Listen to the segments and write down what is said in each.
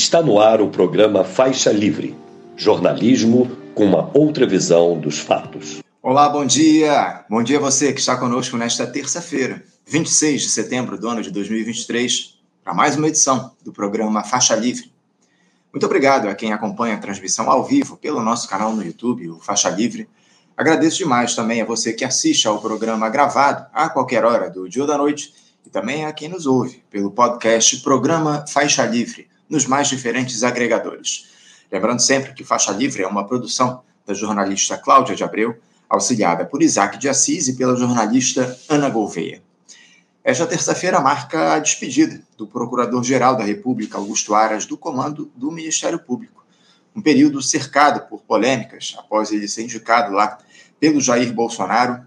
Está no ar o programa Faixa Livre jornalismo com uma outra visão dos fatos. Olá, bom dia! Bom dia a você que está conosco nesta terça-feira, 26 de setembro do ano de 2023, para mais uma edição do programa Faixa Livre. Muito obrigado a quem acompanha a transmissão ao vivo pelo nosso canal no YouTube, o Faixa Livre. Agradeço demais também a você que assiste ao programa gravado a qualquer hora do dia ou da noite e também a quem nos ouve pelo podcast Programa Faixa Livre, nos mais diferentes agregadores. Lembrando sempre que Faixa Livre é uma produção da jornalista Cláudia de Abreu, auxiliada por Isaac de Assis e pela jornalista Ana Gouveia. Esta terça-feira marca a despedida do Procurador-Geral da República, Augusto Aras, do comando do Ministério Público. Um período cercado por polêmicas após ele ser indicado lá pelo Jair Bolsonaro,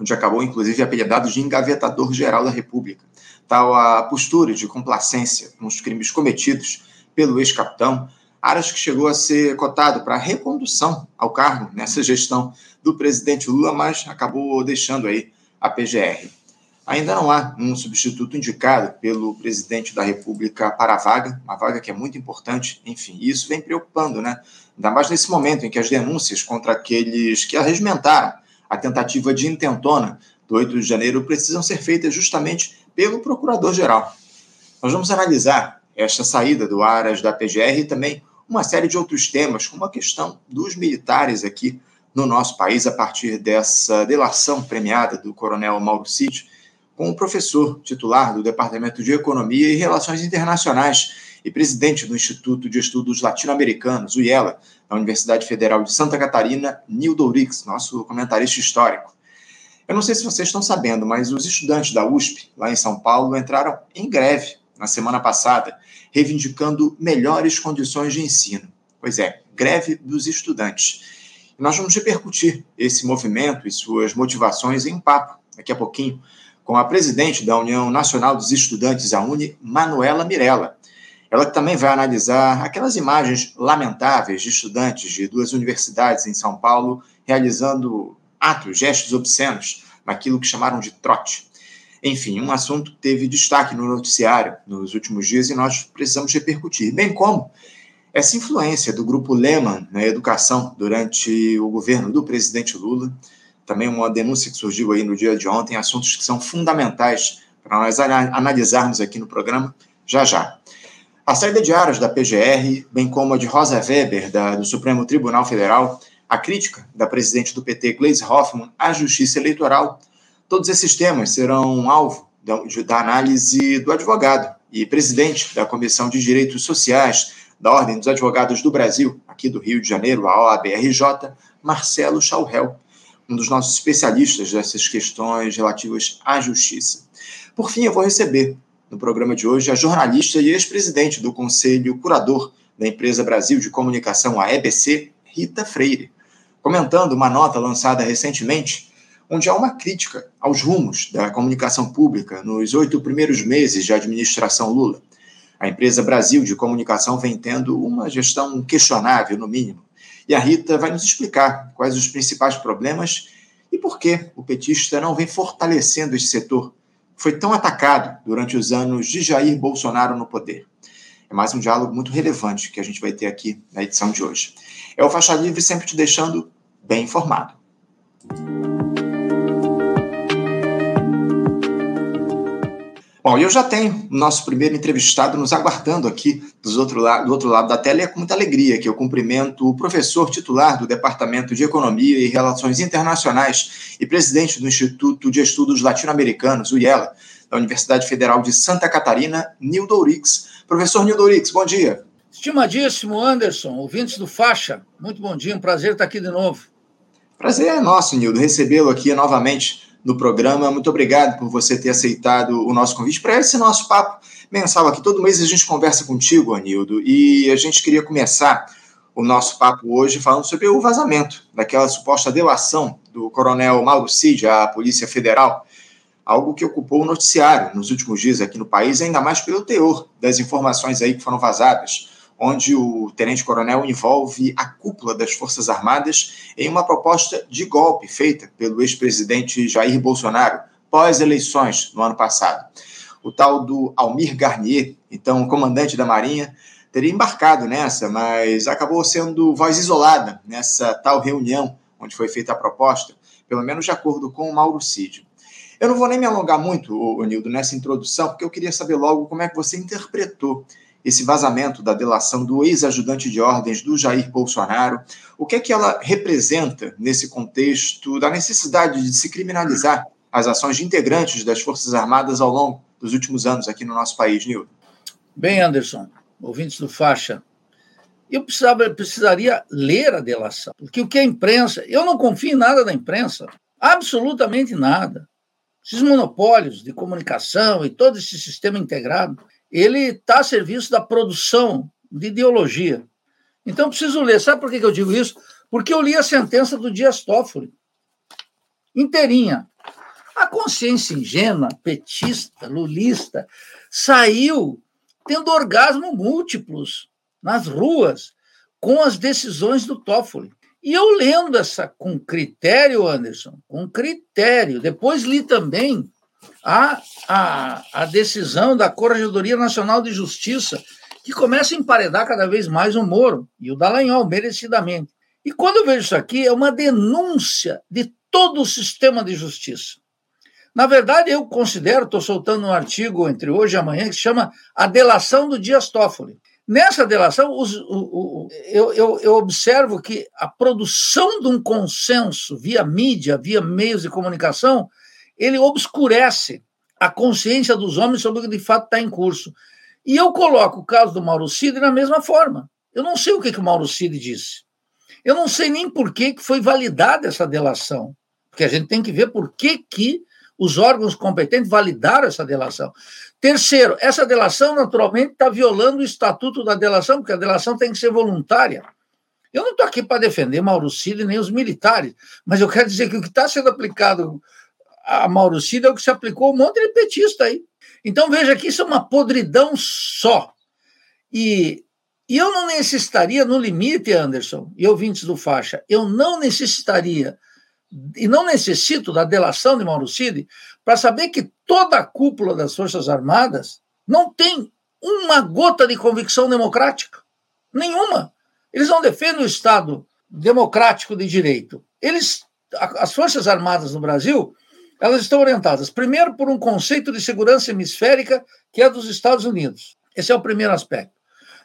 onde acabou inclusive apelidado de engavetador-geral da República. Tal a postura de complacência com os crimes cometidos pelo ex-capitão Aras que chegou a ser cotado para recondução ao cargo nessa gestão do presidente Lula, mas acabou deixando aí a PGR. Ainda não há um substituto indicado pelo presidente da República para a vaga, uma vaga que é muito importante, enfim, isso vem preocupando, né? Ainda mais nesse momento em que as denúncias contra aqueles que arregimentaram a tentativa de intentona do 8 de janeiro precisam ser feitas justamente pelo procurador-geral. Nós vamos analisar esta saída do Aras da PGR e também uma série de outros temas, como a questão dos militares aqui no nosso país, a partir dessa delação premiada do coronel Mauro Cid, com o professor titular do Departamento de Economia e Relações Internacionais e presidente do Instituto de Estudos Latino-Americanos, o IELA, da Universidade Federal de Santa Catarina, Nildo Urix, nosso comentarista histórico. Eu não sei se vocês estão sabendo, mas os estudantes da USP, lá em São Paulo, entraram em greve na semana passada reivindicando melhores condições de ensino. Pois é, greve dos estudantes. E nós vamos repercutir esse movimento e suas motivações em papo, daqui a pouquinho, com a presidente da União Nacional dos Estudantes, a UNE, Manuela Mirella. Ela também vai analisar aquelas imagens lamentáveis de estudantes de duas universidades em São Paulo realizando atos, gestos obscenos naquilo que chamaram de trote. Enfim, um assunto teve destaque no noticiário nos últimos dias e nós precisamos repercutir, bem como essa influência do grupo Lehman na educação durante o governo do presidente Lula, também uma denúncia que surgiu aí no dia de ontem, assuntos que são fundamentais para nós analisarmos aqui no programa já já. A saída de Aras da PGR, bem como a de Rosa Weber, da, do Supremo Tribunal Federal, a crítica da presidente do PT, Gleisi Hoffmann, à justiça eleitoral, Todos esses temas serão alvo da análise do advogado e presidente da Comissão de Direitos Sociais da Ordem dos Advogados do Brasil, aqui do Rio de Janeiro, a OABRJ, Marcelo Chauhel, um dos nossos especialistas dessas questões relativas à justiça. Por fim, eu vou receber no programa de hoje a jornalista e ex-presidente do Conselho Curador da Empresa Brasil de Comunicação, a EBC, Rita Freire, comentando uma nota lançada recentemente onde há uma crítica aos rumos da comunicação pública nos oito primeiros meses de administração Lula. A empresa Brasil de Comunicação vem tendo uma gestão questionável, no mínimo. E a Rita vai nos explicar quais os principais problemas e por que o petista não vem fortalecendo esse setor, foi tão atacado durante os anos de Jair Bolsonaro no poder. É mais um diálogo muito relevante que a gente vai ter aqui na edição de hoje. É o Faixa Livre sempre te deixando bem informado. Bom, eu já tenho o nosso primeiro entrevistado nos aguardando aqui do outro, lado, do outro lado da tela e é com muita alegria que eu cumprimento o professor titular do Departamento de Economia e Relações Internacionais e presidente do Instituto de Estudos Latino-Americanos, o IELA, da Universidade Federal de Santa Catarina, Nildo Urix. Professor Nildo Urix, bom dia. Estimadíssimo Anderson, ouvintes do Faixa, muito bom dia, um prazer estar aqui de novo. Prazer é nosso, Nildo, recebê-lo aqui novamente no programa. Muito obrigado por você ter aceitado o nosso convite para esse nosso papo mensal aqui. Todo mês a gente conversa contigo, Anildo, e a gente queria começar o nosso papo hoje falando sobre o vazamento daquela suposta delação do coronel Mauro Cid à Polícia Federal, algo que ocupou o noticiário nos últimos dias aqui no país, ainda mais pelo teor das informações aí que foram vazadas onde o tenente-coronel envolve a cúpula das Forças Armadas em uma proposta de golpe feita pelo ex-presidente Jair Bolsonaro pós-eleições no ano passado. O tal do Almir Garnier, então comandante da Marinha, teria embarcado nessa, mas acabou sendo voz isolada nessa tal reunião onde foi feita a proposta, pelo menos de acordo com o Mauro Cid. Eu não vou nem me alongar muito, Nildo, nessa introdução, porque eu queria saber logo como é que você interpretou esse vazamento da delação do ex-ajudante de ordens do Jair Bolsonaro. O que é que ela representa nesse contexto da necessidade de se criminalizar as ações de integrantes das Forças Armadas ao longo dos últimos anos aqui no nosso país, Nildo? Bem, Anderson, ouvintes do Faixa, eu precisava, precisaria ler a delação, porque o que é imprensa, eu não confio em nada da imprensa, absolutamente nada. Esses monopólios de comunicação e todo esse sistema integrado, ele está a serviço da produção de ideologia. Então, preciso ler. Sabe por que eu digo isso? Porque eu li a sentença do Dias Toffoli, inteirinha. A consciência ingênua, petista, lulista, saiu tendo orgasmo múltiplos nas ruas com as decisões do Toffoli. E eu lendo essa com critério, Anderson, com critério. Depois li também a, a, a decisão da Corregedoria Nacional de Justiça, que começa a emparedar cada vez mais o Moro e o Dallagnol, merecidamente. E quando eu vejo isso aqui, é uma denúncia de todo o sistema de justiça. Na verdade, eu considero, estou soltando um artigo entre hoje e amanhã que se chama A Delação do Dias Toffoli. Nessa delação, os, o, o, eu, eu, eu, observo que a produção de um consenso via mídia, via meios de comunicação, ele obscurece a consciência dos homens sobre o que de fato está em curso. E eu coloco o caso do Mauro Cid na mesma forma. Eu não sei o que, que o Mauro Cid disse. Eu não sei nem por que, que foi validada essa delação. Porque a gente tem que ver por que, que os órgãos competentes validaram essa delação. Terceiro, essa delação, naturalmente, está violando o estatuto da delação, porque a delação tem que ser voluntária. Eu não estou aqui para defender Mauro Cid nem os militares, mas eu quero dizer que o que está sendo aplicado a Mauro Cid é o que se aplicou um monte de petista aí. Então veja que isso é uma podridão só. E, e eu não necessitaria, no limite, Anderson, e ouvintes do Faixa, eu não necessitaria e não necessito da delação de Mauro Cid para saber que toda a cúpula das Forças Armadas não tem uma gota de convicção democrática. Nenhuma. Eles não defendem o Estado democrático de direito. Eles, as Forças Armadas no Brasil, elas estão orientadas, primeiro, por um conceito de segurança hemisférica que é dos Estados Unidos. Esse é o primeiro aspecto.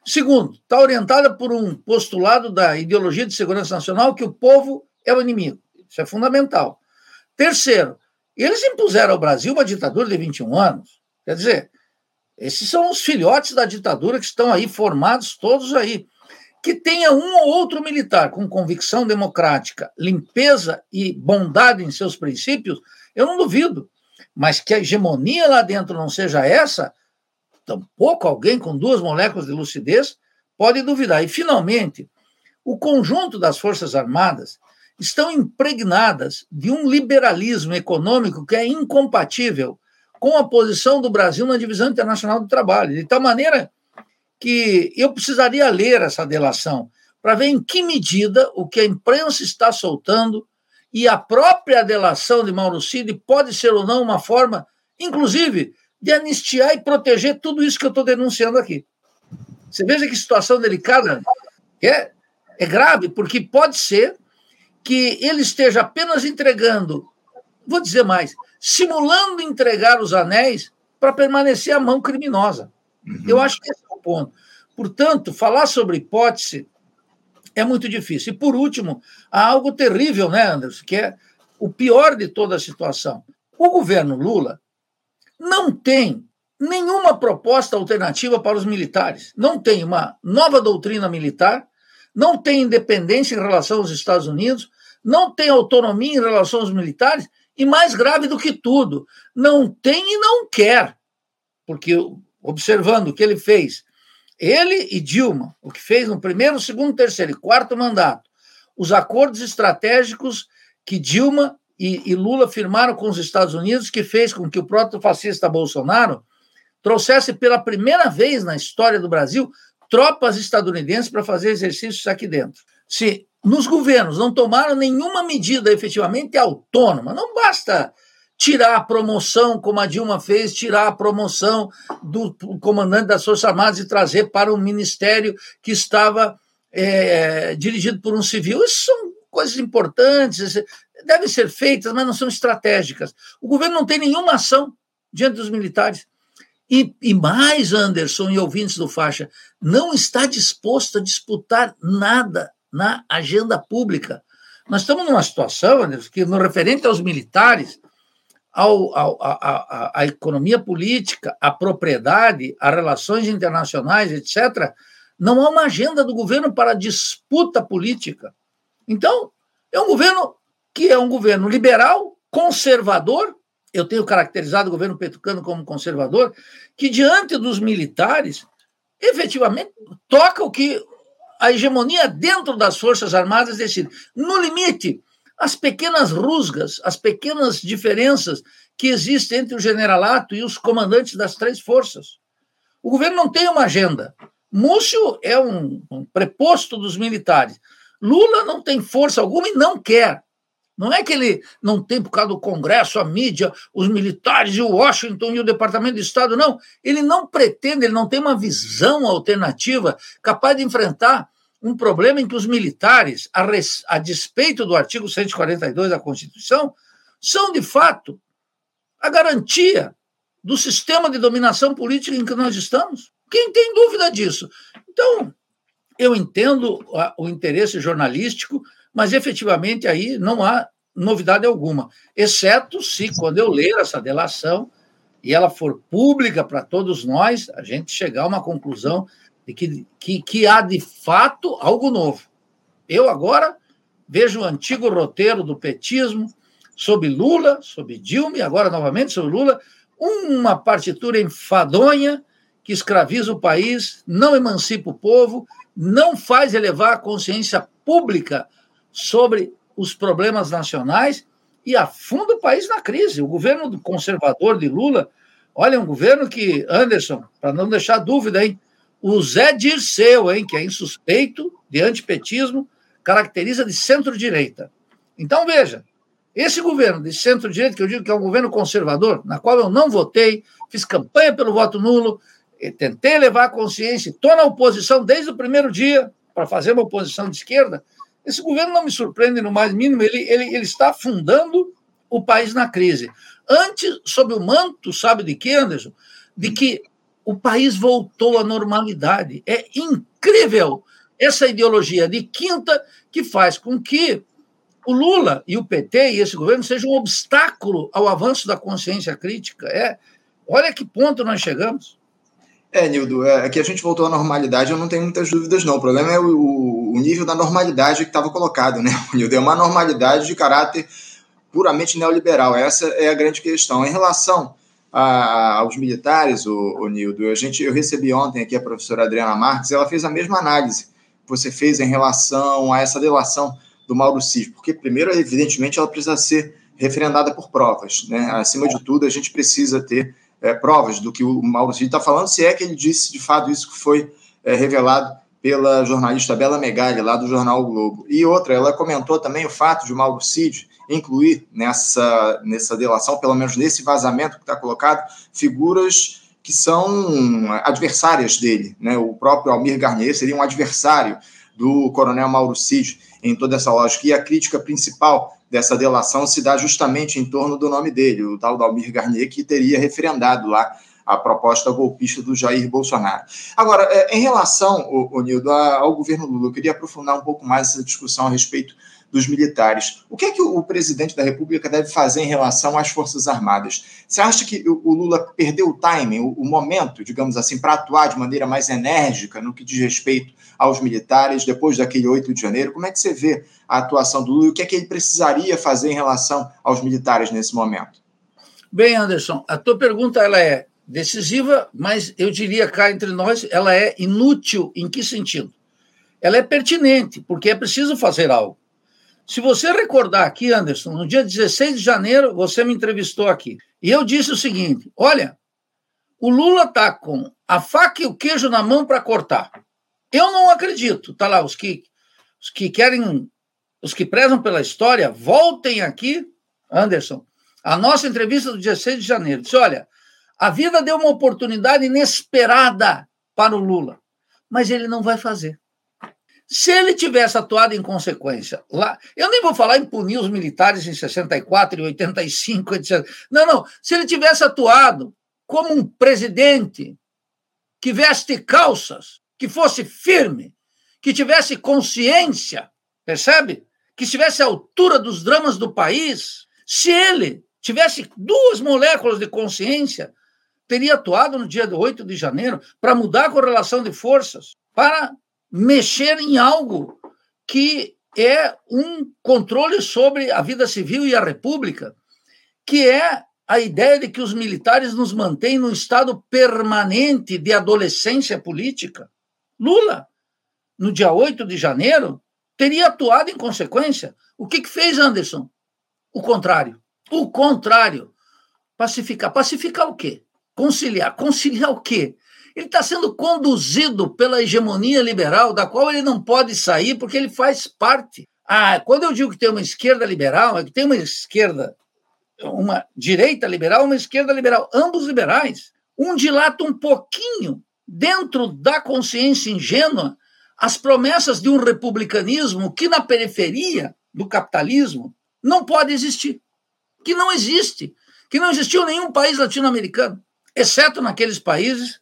Segundo, está orientada por um postulado da ideologia de segurança nacional que o povo é o inimigo. Isso é fundamental. Terceiro, eles impuseram ao Brasil uma ditadura de 21 anos. Quer dizer, esses são os filhotes da ditadura que estão aí formados todos aí. Que tenha um ou outro militar com convicção democrática, limpeza e bondade em seus princípios, eu não duvido. Mas que a hegemonia lá dentro não seja essa, tampouco alguém com duas moléculas de lucidez pode duvidar. E, finalmente, o conjunto das Forças Armadas estão impregnadas de um liberalismo econômico que é incompatível com a posição do Brasil na divisão internacional do trabalho. De tal maneira que eu precisaria ler essa delação para ver em que medida o que a imprensa está soltando e a própria delação de Mauro Cid pode ser ou não uma forma, inclusive, de anistiar e proteger tudo isso que eu estou denunciando aqui. Você veja que situação delicada é, é grave, porque pode ser que ele esteja apenas entregando, vou dizer mais, simulando entregar os anéis para permanecer a mão criminosa. Uhum. Eu acho que esse é o ponto. Portanto, falar sobre hipótese é muito difícil. E, por último, há algo terrível, né, Anderson, que é o pior de toda a situação. O governo Lula não tem nenhuma proposta alternativa para os militares. Não tem uma nova doutrina militar, não tem independência em relação aos Estados Unidos, não tem autonomia em relação aos militares e, mais grave do que tudo, não tem e não quer. Porque, observando o que ele fez, ele e Dilma, o que fez no primeiro, segundo, terceiro e quarto mandato, os acordos estratégicos que Dilma e, e Lula firmaram com os Estados Unidos, que fez com que o proto-fascista Bolsonaro trouxesse pela primeira vez na história do Brasil tropas estadunidenses para fazer exercícios aqui dentro. Se nos governos não tomaram nenhuma medida efetivamente autônoma, não basta tirar a promoção, como a Dilma fez, tirar a promoção do comandante das Forças Armadas e trazer para um ministério que estava é, dirigido por um civil. Isso são coisas importantes, devem ser feitas, mas não são estratégicas. O governo não tem nenhuma ação diante dos militares. E, e, mais, Anderson e ouvintes do Faixa, não está disposto a disputar nada na agenda pública. Nós estamos numa situação, Anderson, que no referente aos militares, ao, ao, a, a, economia política, a propriedade, as relações internacionais, etc., não há uma agenda do governo para disputa política. Então, é um governo que é um governo liberal, conservador, eu tenho caracterizado o governo petucano como conservador, que diante dos militares, efetivamente toca o que a hegemonia dentro das Forças Armadas decide. No limite, as pequenas rusgas, as pequenas diferenças que existem entre o generalato e os comandantes das três forças. O governo não tem uma agenda. Múcio é um, um preposto dos militares. Lula não tem força alguma e não quer. Não é que ele não tem, por causa do Congresso, a mídia, os militares e o Washington e o Departamento de Estado, não. Ele não pretende, ele não tem uma visão alternativa capaz de enfrentar um problema em que os militares, a, res, a despeito do artigo 142 da Constituição, são, de fato, a garantia do sistema de dominação política em que nós estamos. Quem tem dúvida disso? Então, eu entendo o interesse jornalístico, mas efetivamente aí não há novidade alguma, exceto se, quando eu ler essa delação e ela for pública para todos nós, a gente chegar a uma conclusão de que, que, que há de fato algo novo. Eu agora vejo o antigo roteiro do petismo sobre Lula, sobre Dilma e agora novamente sobre Lula, uma partitura enfadonha que escraviza o país, não emancipa o povo, não faz elevar a consciência pública sobre os problemas nacionais e afunda o país na crise. O governo conservador de Lula, olha, é um governo que, Anderson, para não deixar dúvida, hein, o Zé Dirceu, hein, que é insuspeito de antipetismo, caracteriza de centro-direita. Então, veja, esse governo de centro-direita, que eu digo que é um governo conservador, na qual eu não votei, fiz campanha pelo voto nulo, tentei levar a consciência, estou na oposição desde o primeiro dia para fazer uma oposição de esquerda. Esse governo não me surpreende no mais mínimo, ele, ele, ele está afundando o país na crise. Antes, sob o manto, sabe de que, Anderson? De que o país voltou à normalidade. É incrível essa ideologia de quinta que faz com que o Lula e o PT e esse governo sejam um obstáculo ao avanço da consciência crítica. É, olha que ponto nós chegamos. É, Nildo, é, que a gente voltou à normalidade, eu não tenho muitas dúvidas, não. O problema é o, o nível da normalidade que estava colocado, né, Nildo? É uma normalidade de caráter puramente neoliberal. Essa é a grande questão. Em relação a, aos militares, o, o Nildo, a gente, eu recebi ontem aqui a professora Adriana Marques, ela fez a mesma análise que você fez em relação a essa delação do Mauro Cid, porque, primeiro, evidentemente, ela precisa ser referendada por provas. Né? Acima de tudo, a gente precisa ter é, provas do que o Maurício está falando, se é que ele disse de fato isso que foi é, revelado pela jornalista Bela Megali, lá do jornal o Globo. E outra, ela comentou também o fato de o Mauro Cid incluir nessa, nessa delação, pelo menos nesse vazamento que está colocado, figuras que são adversárias dele. Né? O próprio Almir Garnier seria um adversário do coronel Mauro Cid em toda essa lógica. E a crítica principal dessa delação se dá justamente em torno do nome dele, o tal Dalmir Garnier, que teria referendado lá a proposta golpista do Jair Bolsonaro. Agora, é, em relação, Nildo, ao governo Lula, eu queria aprofundar um pouco mais essa discussão a respeito dos militares. O que é que o presidente da República deve fazer em relação às Forças Armadas? Você acha que o Lula perdeu o timing, o momento, digamos assim, para atuar de maneira mais enérgica no que diz respeito aos militares depois daquele 8 de janeiro? Como é que você vê a atuação do Lula e o que é que ele precisaria fazer em relação aos militares nesse momento? Bem, Anderson, a tua pergunta ela é decisiva, mas eu diria cá entre nós, ela é inútil em que sentido? Ela é pertinente, porque é preciso fazer algo. Se você recordar aqui, Anderson, no dia 16 de janeiro, você me entrevistou aqui. E eu disse o seguinte: olha, o Lula está com a faca e o queijo na mão para cortar. Eu não acredito. Tá lá, os que, os que querem, os que prezam pela história, voltem aqui, Anderson, A nossa entrevista do 16 de janeiro disse: olha, a vida deu uma oportunidade inesperada para o Lula, mas ele não vai fazer. Se ele tivesse atuado em consequência lá, eu nem vou falar em punir os militares em 64 e 85, etc. Não, não. Se ele tivesse atuado como um presidente que veste calças, que fosse firme, que tivesse consciência, percebe? Que estivesse à altura dos dramas do país, se ele tivesse duas moléculas de consciência, teria atuado no dia 8 de janeiro para mudar a correlação de forças, para mexer em algo que é um controle sobre a vida civil e a república, que é a ideia de que os militares nos mantêm num estado permanente de adolescência política. Lula, no dia 8 de janeiro, teria atuado em consequência. O que, que fez Anderson? O contrário. O contrário. Pacificar. Pacificar o quê? Conciliar. Conciliar o quê? Ele está sendo conduzido pela hegemonia liberal, da qual ele não pode sair, porque ele faz parte. Ah, quando eu digo que tem uma esquerda liberal, é que tem uma esquerda, uma direita liberal, uma esquerda liberal, ambos liberais. Um dilata um pouquinho, dentro da consciência ingênua, as promessas de um republicanismo que, na periferia do capitalismo, não pode existir. Que não existe. Que não existiu nenhum país latino-americano, exceto naqueles países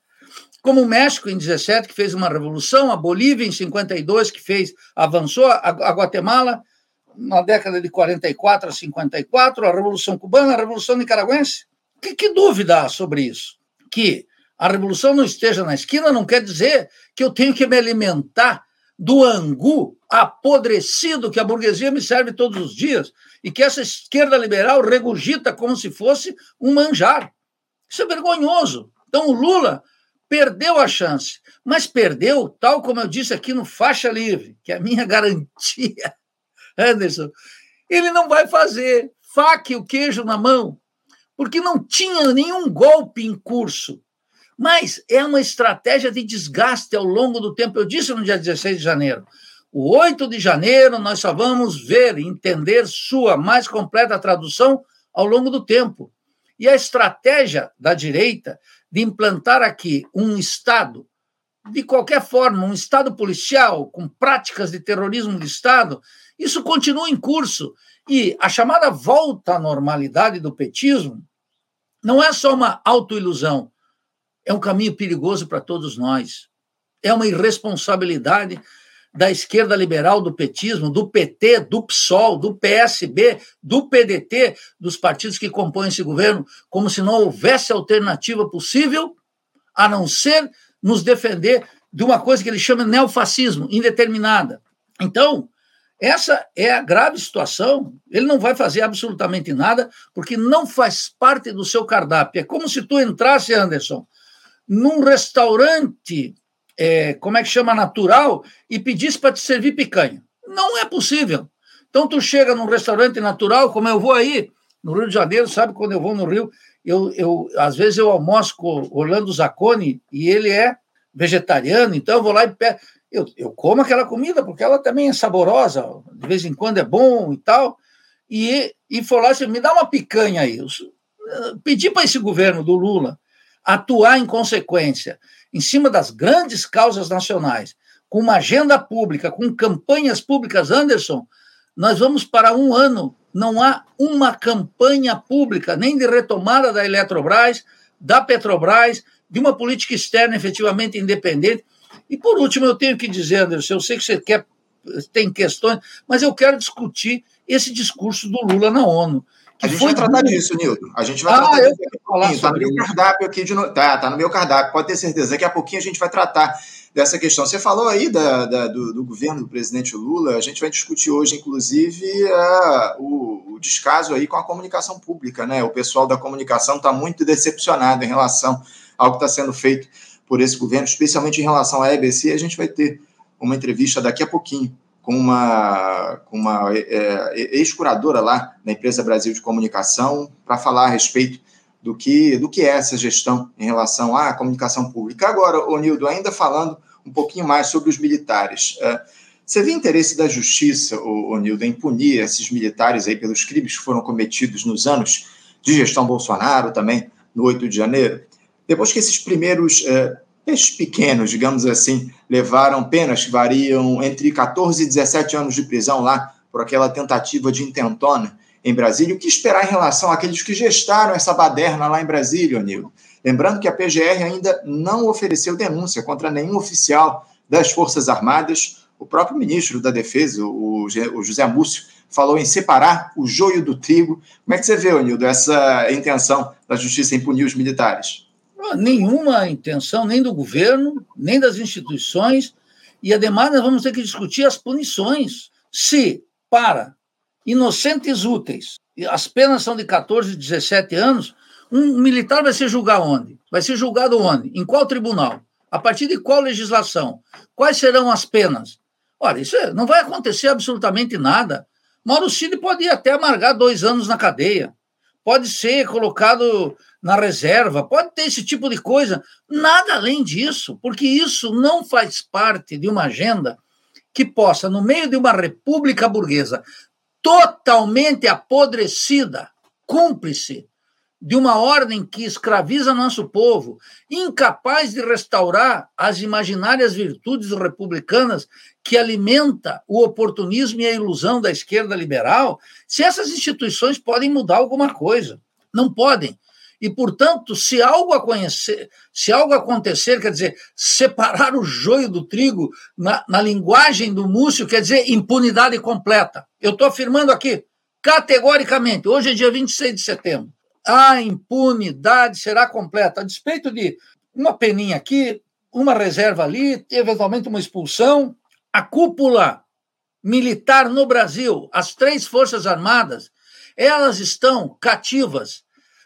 como o México em 17, que fez uma revolução, a Bolívia em 52, que fez, avançou, a, Guatemala na década de 44 a 54, a Revolução Cubana, a Revolução Nicaragüense. Que, que dúvida há sobre isso? Que a revolução não esteja na esquina não quer dizer que eu tenho que me alimentar do angu apodrecido que a burguesia me serve todos os dias e que essa esquerda liberal regurgita como se fosse um manjar. Isso é vergonhoso. Então, o Lula perdeu a chance, mas perdeu, tal como eu disse aqui no Faixa Livre, que é a minha garantia, Anderson, ele não vai fazer faca e o queijo na mão, porque não tinha nenhum golpe em curso. Mas é uma estratégia de desgaste ao longo do tempo. Eu disse no dia 16 de janeiro. O 8 de janeiro nós só vamos ver entender sua mais completa tradução ao longo do tempo. E a estratégia da direita de implantar aqui um Estado, de qualquer forma, um Estado policial, com práticas de terrorismo de Estado, isso continua em curso. E a chamada volta à normalidade do petismo não é só uma autoilusão, é um caminho perigoso para todos nós. É uma irresponsabilidade da esquerda liberal, do petismo, do PT, do PSOL, do PSB, do PDT, dos partidos que compõem esse governo, como se não houvesse alternativa possível a não ser nos defender de uma coisa que ele chama de neofascismo, indeterminada. Então, essa é a grave situação. Ele não vai fazer absolutamente nada, porque não faz parte do seu cardápio. É como se tu entrasse, Anderson, num restaurante é, como é que chama, natural, e pedisse para te servir picanha. Não é possível. Então, tu chega num restaurante natural, como eu vou aí, no Rio de Janeiro, sabe, quando eu vou no Rio, eu, eu às vezes eu almoço com Orlando Zacconi, e ele é vegetariano, então eu vou lá e pego. Eu, eu como aquela comida, porque ela também é saborosa, de vez em quando é bom e tal, e, e falar assim, me dá uma picanha aí. Eu, pedi para esse governo do Lula atuar em consequência em cima das grandes causas nacionais, com uma agenda pública, com campanhas públicas, Anderson, nós vamos para um ano. Não há uma campanha pública, nem de retomada da Eletrobras, da Petrobras, de uma política externa efetivamente independente. E, por último, eu tenho que dizer, Anderson, eu sei que você quer, tem questões, mas eu quero discutir esse discurso do Lula na ONU. A gente vai tratar disso, Nildo. A gente vai ah, tratar disso. Está no meu cardápio aqui de no... tá, tá no meu cardápio, pode ter certeza. Daqui a pouquinho a gente vai tratar dessa questão. Você falou aí da, da do, do, governo do presidente Lula, a gente vai discutir hoje, inclusive, uh, o, o, descaso aí com a comunicação pública, né? O pessoal da comunicação está muito decepcionado em relação ao que está sendo feito por esse governo, especialmente em relação à EBC. A gente vai ter uma entrevista daqui a pouquinho com uma, com uma é, ex-curadora lá na empresa Brasil de Comunicação para falar a respeito do que, do que é essa gestão em relação à comunicação pública. Agora, Onildo, ainda falando um pouquinho mais sobre os militares. É, você vê interesse da justiça, Onildo, em punir esses militares aí pelos crimes que foram cometidos nos anos de gestão Bolsonaro também no 8 de janeiro. Depois que esses primeiros é, peixes pequenos, digamos assim, levaram penas que variam entre 14 e 17 anos de prisão lá por aquela tentativa de intentona em Brasília, o que esperar em relação àqueles que gestaram essa baderna lá em Brasília, Nilo? Lembrando que a PGR ainda não ofereceu denúncia contra nenhum oficial das Forças Armadas. O próprio ministro da Defesa, o José Múcio, falou em separar o joio do trigo. Como é que você vê, Nildo, essa intenção da justiça em punir os militares? Nenhuma intenção, nem do governo, nem das instituições. E, ademais, nós vamos ter que discutir as punições. Se, para inocentes úteis. As penas são de 14, 17 anos. Um militar vai ser julgado onde? Vai ser julgado onde? Em qual tribunal? A partir de qual legislação? Quais serão as penas? Olha, isso é, não vai acontecer absolutamente nada. Mauro Cid pode ir até amargar dois anos na cadeia, pode ser colocado na reserva, pode ter esse tipo de coisa. Nada além disso, porque isso não faz parte de uma agenda que possa, no meio de uma república burguesa totalmente apodrecida, cúmplice de uma ordem que escraviza nosso povo, incapaz de restaurar as imaginárias virtudes republicanas que alimenta o oportunismo e a ilusão da esquerda liberal, se essas instituições podem mudar alguma coisa. Não podem. E, portanto, se algo, conhecer, se algo acontecer, quer dizer, separar o joio do trigo, na, na linguagem do Múcio, quer dizer impunidade completa. Eu estou afirmando aqui, categoricamente, hoje é dia 26 de setembro, a impunidade será completa, a despeito de uma peninha aqui, uma reserva ali, eventualmente uma expulsão. A cúpula militar no Brasil, as três Forças Armadas, elas estão cativas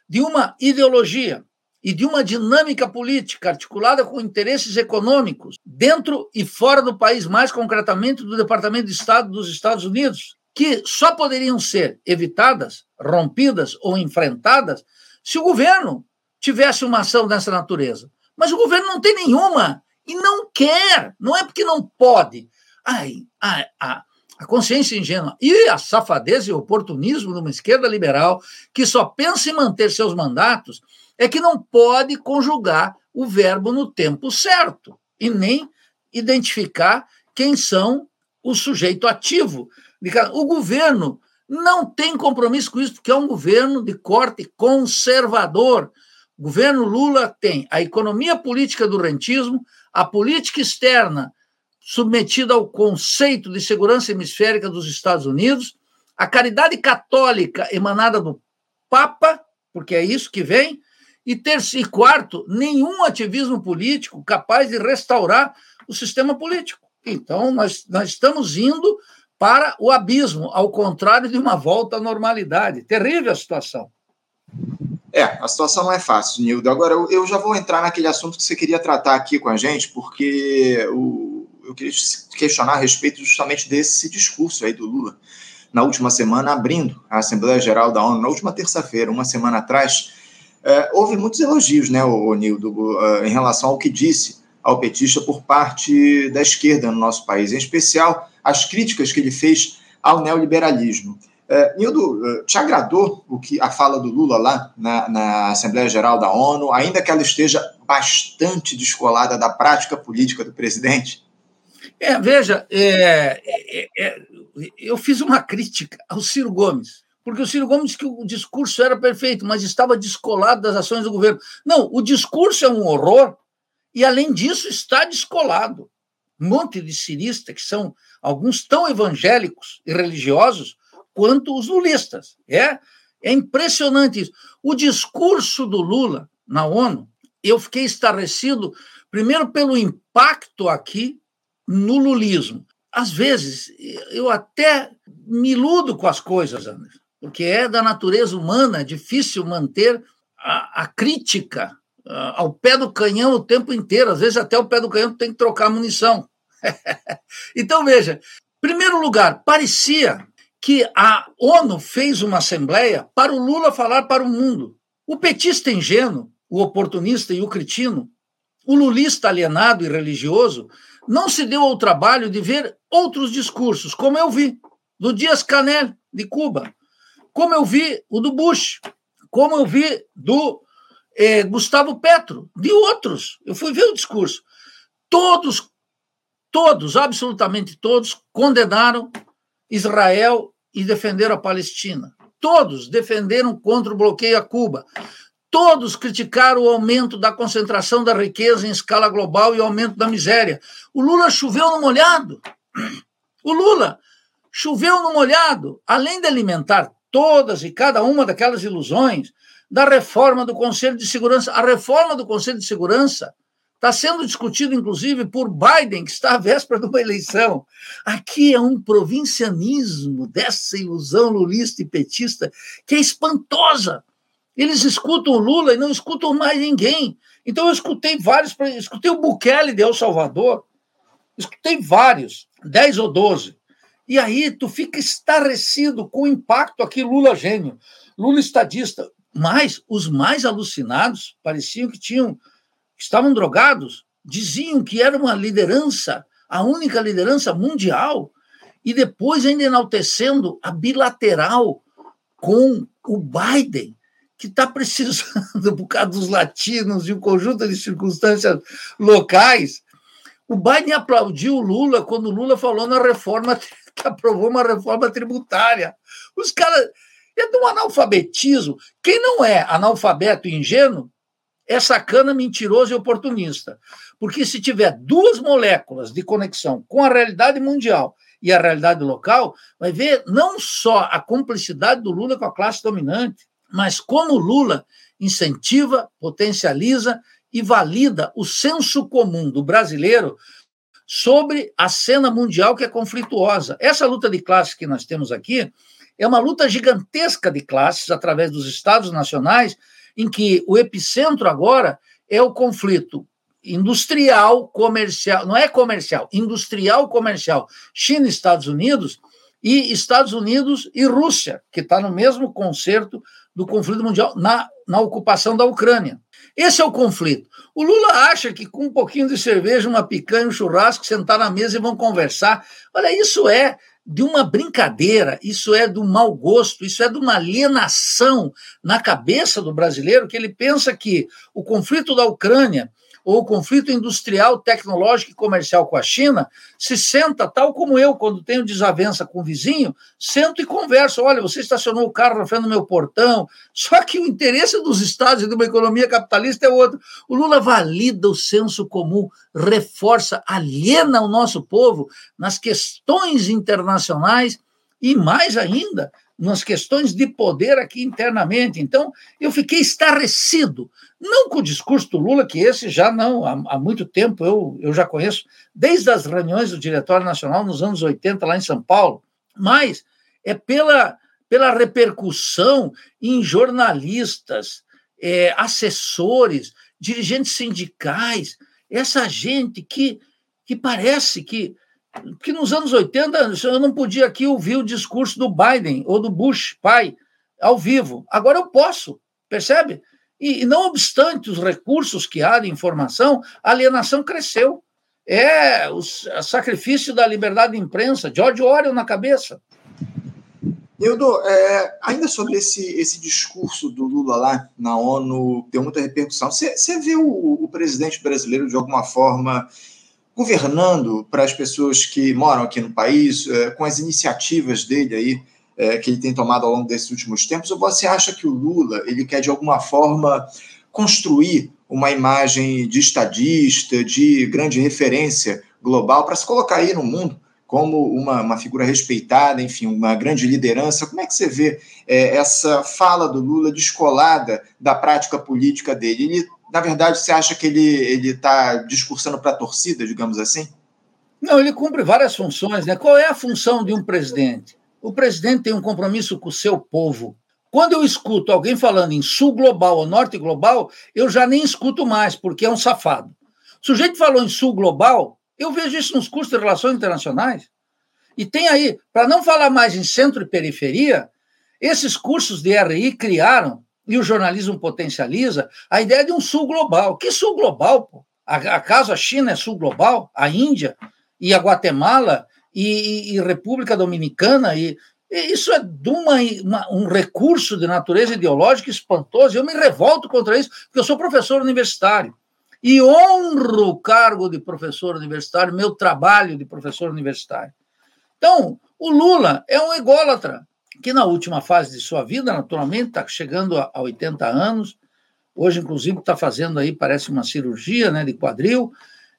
de uma ideologia e de uma dinâmica política articulada com interesses econômicos dentro e fora do país, mais concretamente do Departamento de Estado dos Estados Unidos, que só poderiam ser evitadas, rompidas ou enfrentadas se o governo tivesse uma ação dessa natureza. Mas o governo não tem nenhuma e não quer, não é porque não pode. Ai, ai, ai a consciência ingênua e a safadeza e oportunismo de uma esquerda liberal que só pensa em manter seus mandatos é que não pode conjugar o verbo no tempo certo e nem identificar quem são o sujeito ativo. O governo não tem compromisso com isso, porque é um governo de corte conservador. O governo Lula tem a economia política do rentismo, a política externa submetida ao conceito de segurança hemisférica dos Estados Unidos, a caridade católica emanada do Papa, porque é isso que vem, e terceiro e quarto, nenhum ativismo político capaz de restaurar o sistema político. Então, nós, nós estamos indo para o abismo, ao contrário de uma volta à normalidade. Terrível a situação. É, a situação não é fácil, Nildo. Agora, eu, já vou entrar naquele assunto que você queria tratar aqui com a gente, porque o, eu queria questionar a respeito justamente desse discurso aí do Lula na última semana, abrindo a Assembleia Geral da ONU, na última terça-feira, uma semana atrás, é, houve muitos elogios, né, o, Nildo, uh, em relação ao que disse ao petista por parte da esquerda no nosso país, em especial as críticas que ele fez ao neoliberalismo. Uh, Nildo, uh, te agradou o que a fala do Lula lá na, na Assembleia Geral da ONU, ainda que ela esteja bastante descolada da prática política do presidente? É, veja, é, é, é, eu fiz uma crítica ao Ciro Gomes, porque o Ciro Gomes que o discurso era perfeito, mas estava descolado das ações do governo. Não, o discurso é um horror e, além disso, está descolado. Um monte de ciristas, que são alguns tão evangélicos e religiosos quanto os lulistas. É, é impressionante isso. O discurso do Lula na ONU, eu fiquei estarrecido, primeiro, pelo impacto aqui no lulismo. Às vezes, eu até me iludo com as coisas, Anderson, porque é da natureza humana, é difícil manter a, a crítica ao pé do canhão o tempo inteiro. Às vezes, até o pé do canhão tem que trocar munição. então, veja, primeiro lugar, parecia que a ONU fez uma assembleia para o Lula falar para o mundo. O petista ingênuo, o oportunista e o cretino, o lulista alienado e religioso, não se deu ao trabalho de ver outros discursos, como eu vi, do Dias Canel, de Cuba, como eu vi o do Bush, como eu vi do eh, Gustavo Petro, de outros. Eu fui ver o discurso. Todos, todos, absolutamente todos, condenaram Israel e defenderam a Palestina. Todos defenderam contra o bloqueio a Cuba. Todos criticaram o aumento da concentração da riqueza em escala global e o aumento da miséria. O Lula choveu no molhado. O Lula choveu no molhado, além de alimentar todas e cada uma daquelas ilusões da reforma do Conselho de Segurança. A reforma do Conselho de Segurança está sendo discutida, inclusive, por Biden, que está à véspera de uma eleição. Aqui é um provincianismo dessa ilusão lulista e petista que é espantosa. Eles escutam o Lula e não escutam mais ninguém. Então, eu escutei vários, escutei o Bukele de El Salvador, escutei vários, dez ou doze. E aí tu fica estarrecido com o impacto aqui, Lula gênio, Lula estadista. Mas os mais alucinados pareciam que tinham, que estavam drogados, diziam que era uma liderança, a única liderança mundial, e depois ainda enaltecendo a bilateral com o Biden que está precisando, por causa dos latinos e um conjunto de circunstâncias locais. O Biden aplaudiu o Lula quando o Lula falou na reforma, que aprovou uma reforma tributária. Os caras. É de um analfabetismo. Quem não é analfabeto e ingênuo é sacana, mentiroso e oportunista. Porque se tiver duas moléculas de conexão com a realidade mundial e a realidade local, vai ver não só a cumplicidade do Lula com a classe dominante, mas como Lula incentiva, potencializa e valida o senso comum do brasileiro sobre a cena mundial que é conflituosa. Essa luta de classes que nós temos aqui é uma luta gigantesca de classes através dos estados nacionais, em que o epicentro agora é o conflito industrial comercial, não é comercial, industrial comercial, China e Estados Unidos e Estados Unidos e Rússia, que está no mesmo concerto do conflito mundial na, na ocupação da Ucrânia. Esse é o conflito. O Lula acha que com um pouquinho de cerveja, uma picanha, um churrasco, sentar na mesa e vão conversar. Olha, isso é de uma brincadeira, isso é do mau gosto, isso é de uma alienação na cabeça do brasileiro que ele pensa que o conflito da Ucrânia ou o conflito industrial, tecnológico e comercial com a China, se senta, tal como eu, quando tenho desavença com o vizinho, sento e converso. Olha, você estacionou o carro na frente do meu portão. Só que o interesse dos Estados e de uma economia capitalista é outro. O Lula valida o senso comum, reforça, aliena o nosso povo nas questões internacionais e, mais ainda, nas questões de poder aqui internamente. Então, eu fiquei estarrecido, não com o discurso do Lula, que esse já não, há, há, muito tempo eu, eu já conheço, desde as reuniões do Diretório Nacional nos anos 80, lá em São Paulo, mas é pela, pela repercussão em jornalistas, é, assessores, dirigentes sindicais, essa gente que, que parece que que nos anos 80 eu não podia aqui ouvir o discurso do Biden ou do Bush, pai, ao vivo. Agora eu posso, percebe? E, e não obstante os recursos que há de informação, a alienação cresceu. É o sacrifício da liberdade de imprensa, George Orwell na cabeça. Eudo, é, ainda sobre esse, esse discurso do Lula lá na ONU, deu muita repercussão. Você vê o, o presidente brasileiro, de alguma forma, governando para as pessoas que moram aqui no país, é, com as iniciativas dele aí, é, que ele tem tomado ao longo desses últimos tempos, ou você acha que o Lula ele quer, de alguma forma, construir uma imagem de estadista, de grande referência global, para se colocar aí no mundo como uma, uma figura respeitada, enfim, uma grande liderança. Como é que você vê é, essa fala do Lula descolada da prática política dele? Ele na verdade, você acha que ele está discursando para a torcida, digamos assim? Não, ele cumpre várias funções. Né? Qual é a função de um presidente? O presidente tem um compromisso com o seu povo. Quando eu escuto alguém falando em sul global ou norte global, eu já nem escuto mais, porque é um safado. O sujeito falou em sul global, eu vejo isso nos cursos de relações internacionais. E tem aí, para não falar mais em centro e periferia, esses cursos de RI criaram e o jornalismo potencializa a ideia de um sul global. Que sul global? Pô? Acaso a China é sul global? A Índia e a Guatemala e, e, e República Dominicana e, Isso é uma, uma, um recurso de natureza ideológica espantoso. Eu me revolto contra isso, porque eu sou professor universitário e honro o cargo de professor universitário, meu trabalho de professor universitário. Então, o Lula é um ególatra, que na última fase de sua vida, naturalmente, está chegando a 80 anos, hoje, inclusive, está fazendo aí, parece uma cirurgia né, de quadril,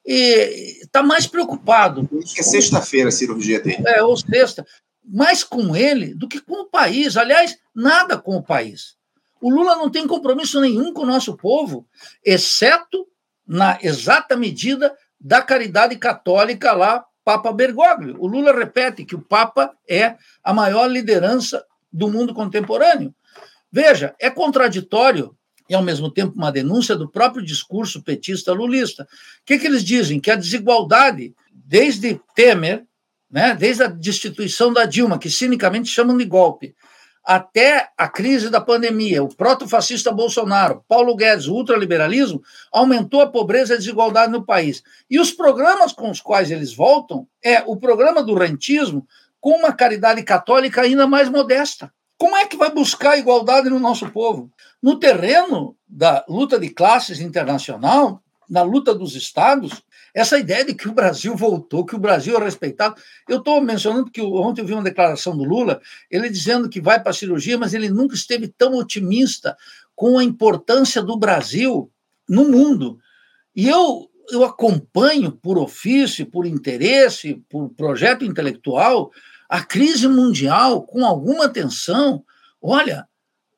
e está mais preocupado. É sexta-feira a cirurgia dele. É, ou sexta. Mais com ele do que com o país. Aliás, nada com o país. O Lula não tem compromisso nenhum com o nosso povo, exceto na exata medida da caridade católica lá, Papa Bergoglio. O Lula repete que o Papa é a maior liderança do mundo contemporâneo. Veja, é contraditório e, ao mesmo tempo, uma denúncia do próprio discurso petista lulista. O que, que eles dizem? Que a desigualdade, desde Temer, né, desde a destituição da Dilma, que cinicamente chamam de golpe, até a crise da pandemia, o proto-fascista Bolsonaro, Paulo Guedes, o ultraliberalismo, aumentou a pobreza e a desigualdade no país. E os programas com os quais eles voltam é o programa do rentismo com uma caridade católica ainda mais modesta. Como é que vai buscar igualdade no nosso povo? No terreno da luta de classes internacional, na luta dos estados, essa ideia de que o Brasil voltou, que o Brasil é respeitado. Eu estou mencionando que ontem eu vi uma declaração do Lula, ele dizendo que vai para a cirurgia, mas ele nunca esteve tão otimista com a importância do Brasil no mundo. E eu, eu acompanho por ofício, por interesse, por projeto intelectual, a crise mundial com alguma atenção. Olha,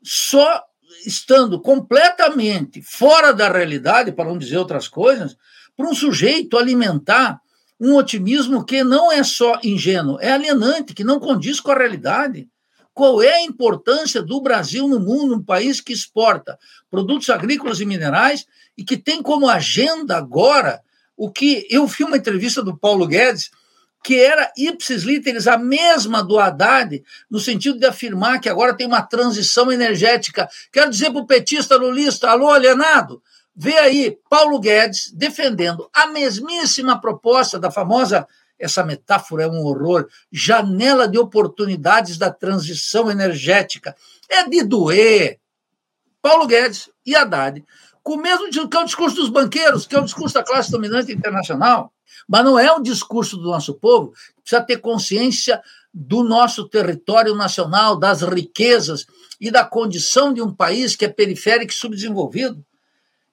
só estando completamente fora da realidade, para não dizer outras coisas, para um sujeito alimentar um otimismo que não é só ingênuo, é alienante, que não condiz com a realidade. Qual é a importância do Brasil no mundo, um país que exporta produtos agrícolas e minerais e que tem como agenda agora o que eu vi uma entrevista do Paulo Guedes que era ipsis literis a mesma do Haddad, no sentido de afirmar que agora tem uma transição energética. Quero dizer para o petista lulista, alô, alienado, vê aí Paulo Guedes defendendo a mesmíssima proposta da famosa, essa metáfora é um horror, janela de oportunidades da transição energética. É de doer. Paulo Guedes e Haddad, com o mesmo que é o discurso dos banqueiros, que é o discurso da classe dominante internacional. Mas não é um discurso do nosso povo, precisa ter consciência do nosso território nacional, das riquezas e da condição de um país que é periférico e subdesenvolvido.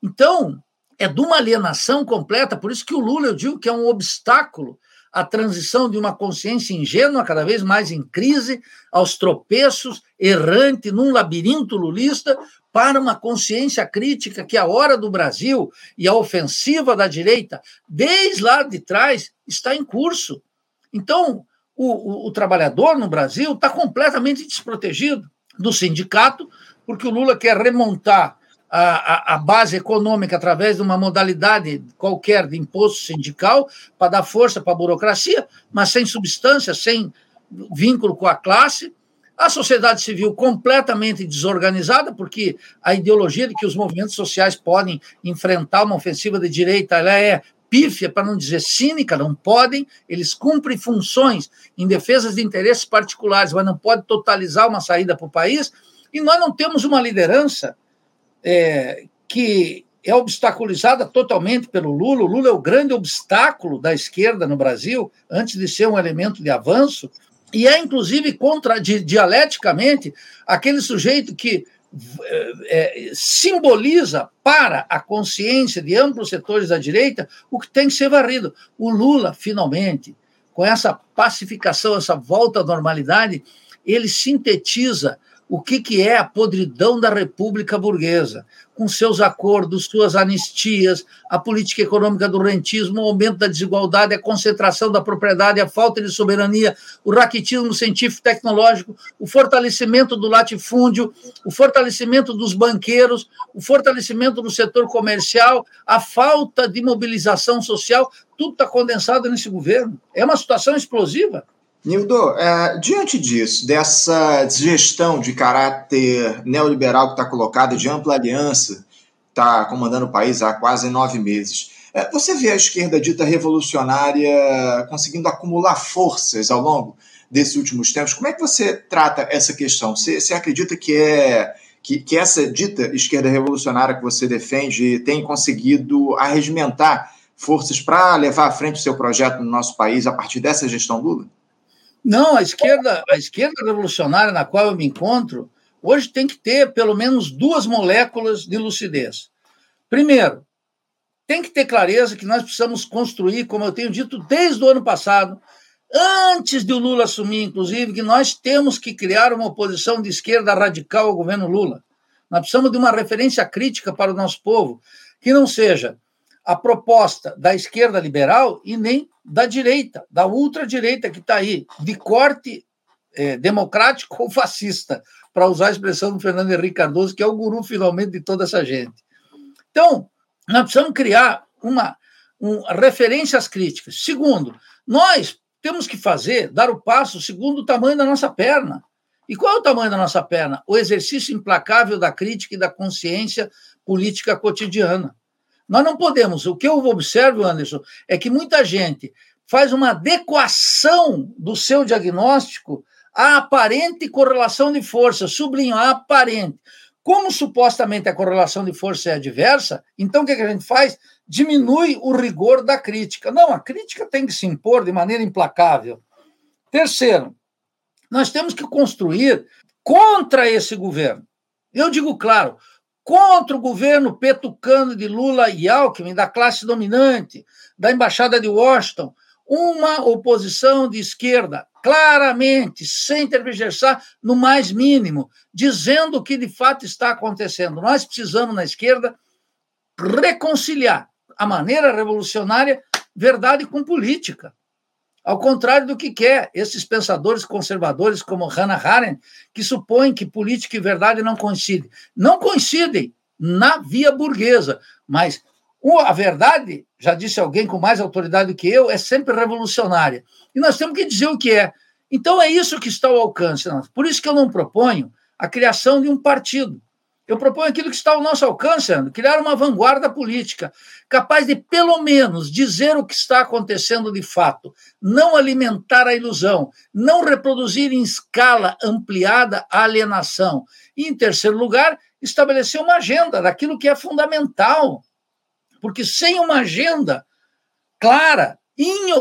Então, é de uma alienação completa, por isso que o Lula, eu digo que é um obstáculo à transição de uma consciência ingênua, cada vez mais em crise, aos tropeços, errante, num labirinto lulista, para uma consciência crítica que a hora do Brasil e a ofensiva da direita, desde lá de trás, está em curso. Então, o, o, o trabalhador no Brasil está completamente desprotegido do sindicato, porque o Lula quer remontar a, a, base econômica através de uma modalidade qualquer de imposto sindical para dar força para a burocracia, mas sem substância, sem vínculo com a classe. A sociedade civil completamente desorganizada, porque a ideologia de que os movimentos sociais podem enfrentar uma ofensiva de direita ela é pífia, para não dizer cínica, não podem, eles cumprem funções em defesa de interesses particulares, mas não pode totalizar uma saída para o país, e nós não temos uma liderança é, que é obstaculizada totalmente pelo Lula. O Lula é o grande obstáculo da esquerda no Brasil, antes de ser um elemento de avanço, e é, inclusive, contra, dialeticamente, aquele sujeito que é, é, simboliza para a consciência de amplos setores da direita o que tem que ser varrido. O Lula, finalmente, com essa pacificação, essa volta à normalidade, ele sintetiza o que, que é a podridão da República Burguesa, com seus acordos, suas anistias, a política econômica do rentismo, o aumento da desigualdade, a concentração da propriedade, a falta de soberania, o raquitismo científico-tecnológico, o fortalecimento do latifúndio, o fortalecimento dos banqueiros, o fortalecimento do setor comercial, a falta de mobilização social, tudo está condensado nesse governo. É uma situação explosiva. Nildo, é, diante disso, dessa gestão de caráter neoliberal que está colocada, de ampla aliança, está comandando o país há quase nove meses, É, você vê a esquerda dita revolucionária conseguindo acumular forças ao longo desses últimos tempos? Como é que você trata essa questão? Você, você acredita que é que, que essa dita esquerda revolucionária que você defende tem conseguido arregimentar forças para levar à frente o seu projeto no nosso país a partir dessa gestão Lula? Não, a esquerda, a esquerda revolucionária na qual eu me encontro, hoje tem que ter pelo menos duas moléculas de lucidez. Primeiro, tem que ter clareza que nós precisamos construir, como eu tenho dito desde o ano passado, antes de o Lula assumir, inclusive, que nós temos que criar uma oposição de esquerda radical ao governo Lula. Nós precisamos de uma referência crítica para o nosso povo, que não seja a proposta da esquerda liberal e nem da direita, da ultradireita que está aí, de corte é, democrático ou fascista, para usar a expressão do Fernando Henrique Cardoso, que é o guru finalmente de toda essa gente. Então, nós precisamos criar uma um, referências críticas. Segundo, nós temos que fazer, dar o passo segundo o tamanho da nossa perna. E qual é o tamanho da nossa perna? O exercício implacável da crítica e da consciência política cotidiana. Nós não podemos. O que eu observo, Anderson, é que muita gente faz uma adequação do seu diagnóstico à aparente correlação de força, sublinho, a aparente. Como supostamente a correlação de força é adversa, então o que a gente faz? Diminui o rigor da crítica. Não, a crítica tem que se impor de maneira implacável. Terceiro, nós temos que construir contra esse governo. Eu digo claro, contra o governo petucano de Lula e Alckmin, da classe dominante, da Embaixada de Washington, uma oposição de esquerda, claramente, sem tergiversar no mais mínimo, dizendo o que de fato está acontecendo. Nós precisamos, na esquerda, reconciliar a maneira revolucionária verdade com política. Ao contrário do que quer esses pensadores conservadores como Hannah Arendt, que supõem que política e verdade não coincidem. Não coincidem na via burguesa, mas a verdade, já disse alguém com mais autoridade do que eu, é sempre revolucionária. E nós temos que dizer o que é. Então é isso que está ao alcance. Por isso que eu não proponho a criação de um partido. Eu proponho aquilo que está ao nosso alcance, criar uma vanguarda política, capaz de, pelo menos, dizer o que está acontecendo de fato, não alimentar a ilusão, não reproduzir em escala ampliada a alienação. E, em terceiro lugar, estabelecer uma agenda daquilo que é fundamental porque sem uma agenda clara,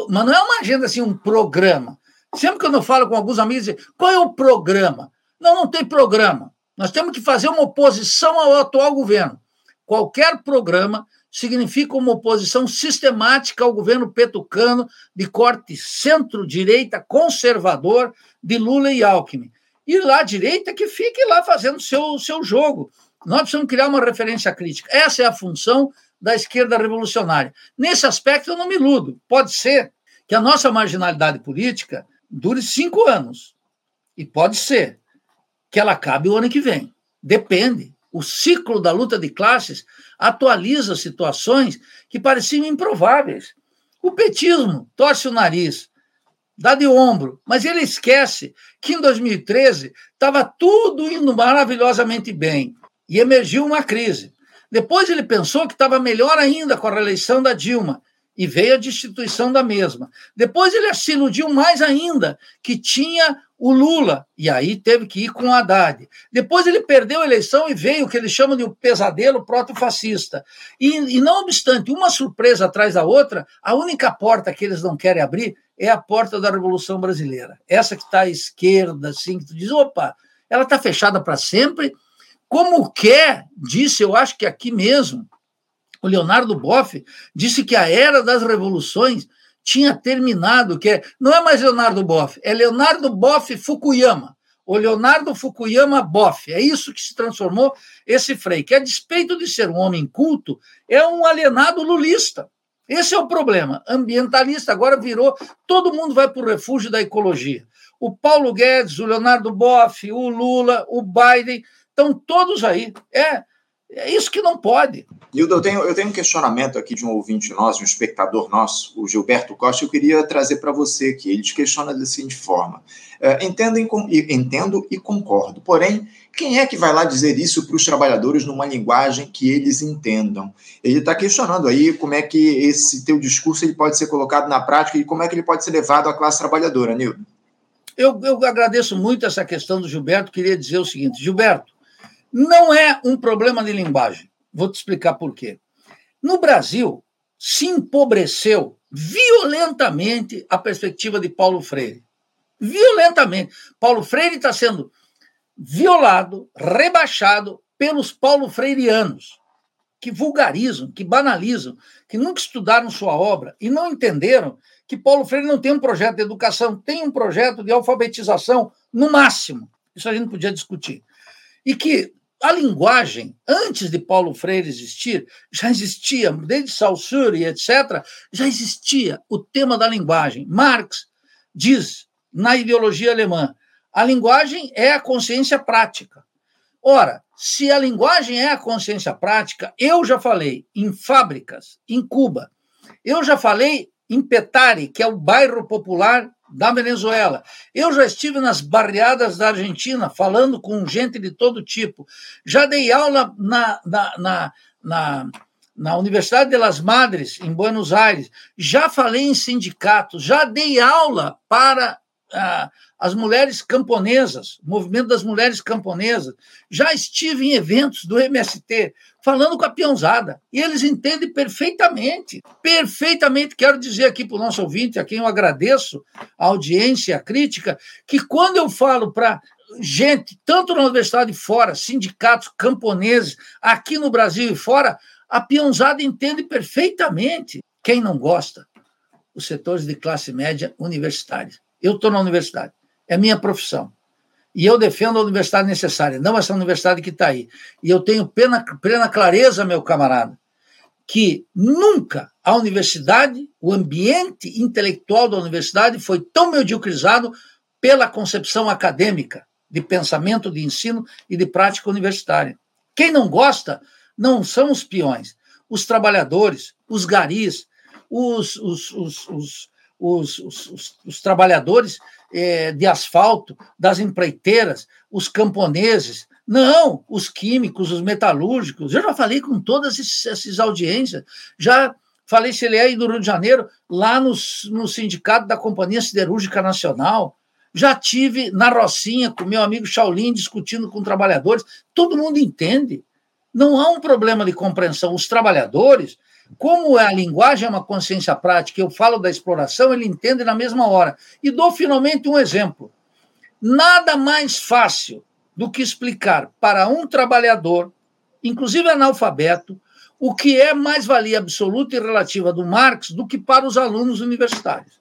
mas não é uma agenda assim, um programa. Sempre quando eu falo com alguns amigos, dizem, qual é o programa? Não, não tem programa. Nós temos que fazer uma oposição ao atual governo. Qualquer programa significa uma oposição sistemática ao governo petucano de corte centro-direita, conservador, de Lula e Alckmin. E lá direita que fique lá fazendo seu seu jogo. Nós precisamos criar uma referência crítica. Essa é a função da esquerda revolucionária. Nesse aspecto, eu não me iludo. Pode ser que a nossa marginalidade política dure cinco anos. E pode ser que ela acabe o ano que vem. Depende. O ciclo da luta de classes atualiza situações que pareciam improváveis. O petismo torce o nariz, dá de ombro, mas ele esquece que em 2013 estava tudo indo maravilhosamente bem e emergiu uma crise. Depois ele pensou que estava melhor ainda com a reeleição da Dilma e veio a destituição da mesma. Depois ele se iludiu mais ainda que tinha o Lula, e aí teve que ir com o Haddad. Depois ele perdeu a eleição e veio o que eles chamam de o pesadelo proto-fascista. E, e não obstante, uma surpresa atrás da outra, a única porta que eles não querem abrir é a porta da Revolução Brasileira. Essa que está à esquerda, assim, que tu diz, opa, ela está fechada para sempre, como quer, disse, eu acho que aqui mesmo, o Leonardo Boff disse que a era das revoluções tinha terminado, que é, não é mais Leonardo Boff, é Leonardo Boff Fukuyama, o Leonardo Fukuyama Boff. É isso que se transformou esse Frei, que a despeito de ser um homem culto, é um alienado lulista. Esse é o problema. Ambientalista agora virou, todo mundo vai para o refúgio da ecologia. O Paulo Guedes, o Leonardo Boff, o Lula, o Biden, Estão todos aí. É, É isso que não pode. Hilda, eu tenho, eu tenho um questionamento aqui de um ouvinte nosso, um espectador nosso, o Gilberto Costa, eu queria trazer para você aqui. Ele te questiona da seguinte forma: é, entendo, e, entendo e concordo, porém, quem é que vai lá dizer isso para os trabalhadores numa linguagem que eles entendam? Ele está questionando aí como é que esse teu discurso ele pode ser colocado na prática e como é que ele pode ser levado à classe trabalhadora, Nildo. Eu, eu agradeço muito essa questão do Gilberto. Queria dizer o seguinte: Gilberto, não é um problema de linguagem. Vou te explicar por quê. No Brasil, se empobreceu violentamente a perspectiva de Paulo Freire. Violentamente. Paulo Freire está sendo violado, rebaixado pelos paulo freirianos, que vulgarizam, que banalizam, que nunca estudaram sua obra e não entenderam que Paulo Freire não tem um projeto de educação, tem um projeto de alfabetização, no máximo. Isso a gente podia discutir. E que a linguagem, antes de Paulo Freire existir, já existia, desde Saussure, etc., já existia o tema da linguagem. Marx diz, na ideologia alemã, a linguagem é a consciência prática. Ora, se a linguagem é a consciência prática, eu já falei em fábricas, em Cuba, eu já falei em Petare, que é o bairro popular da Venezuela. Eu já estive nas barriadas da Argentina, falando com gente de todo tipo. Já dei aula na, na, na, na, na Universidade de las Madres, em Buenos Aires. Já falei em sindicatos, já dei aula para ah, as mulheres camponesas, o movimento das mulheres camponesas. Já estive em eventos do MST falando com a peãozada e eles entendem perfeitamente, perfeitamente. Quero dizer aqui para o nosso ouvinte, a quem eu agradeço a audiência, a crítica, que quando eu falo para gente, tanto na universidade fora, sindicatos camponeses, aqui no Brasil e fora, a peãozada entende perfeitamente. Quem não gosta? Os setores de classe média universitários. Eu estou na universidade é minha profissão. E eu defendo a universidade necessária, não essa universidade que está aí. E eu tenho plena, plena clareza, meu camarada, que nunca a universidade, o ambiente intelectual da universidade foi tão mediocrizado pela concepção acadêmica de pensamento, de ensino e de prática universitária. Quem não gosta não são os peões, os trabalhadores, os garis, os, os, os, os, os trabalhadores é, de asfalto, das empreiteiras, os camponeses, não, os químicos, os metalúrgicos. Eu já falei com todas essas audiências, já falei se ele é aí do Rio de Janeiro, lá no, no sindicato da Companhia Siderúrgica Nacional. Já tive na Rocinha com meu amigo Shaolin discutindo com trabalhadores. Todo mundo entende. Não há um problema de compreensão. Os trabalhadores como a linguagem é uma consciência prática, eu falo da exploração, ele entende na mesma hora. E dou finalmente um exemplo. Nada mais fácil do que explicar para um trabalhador, inclusive analfabeto, o que é mais-valia absoluta e relativa do Marx do que para os alunos universitários.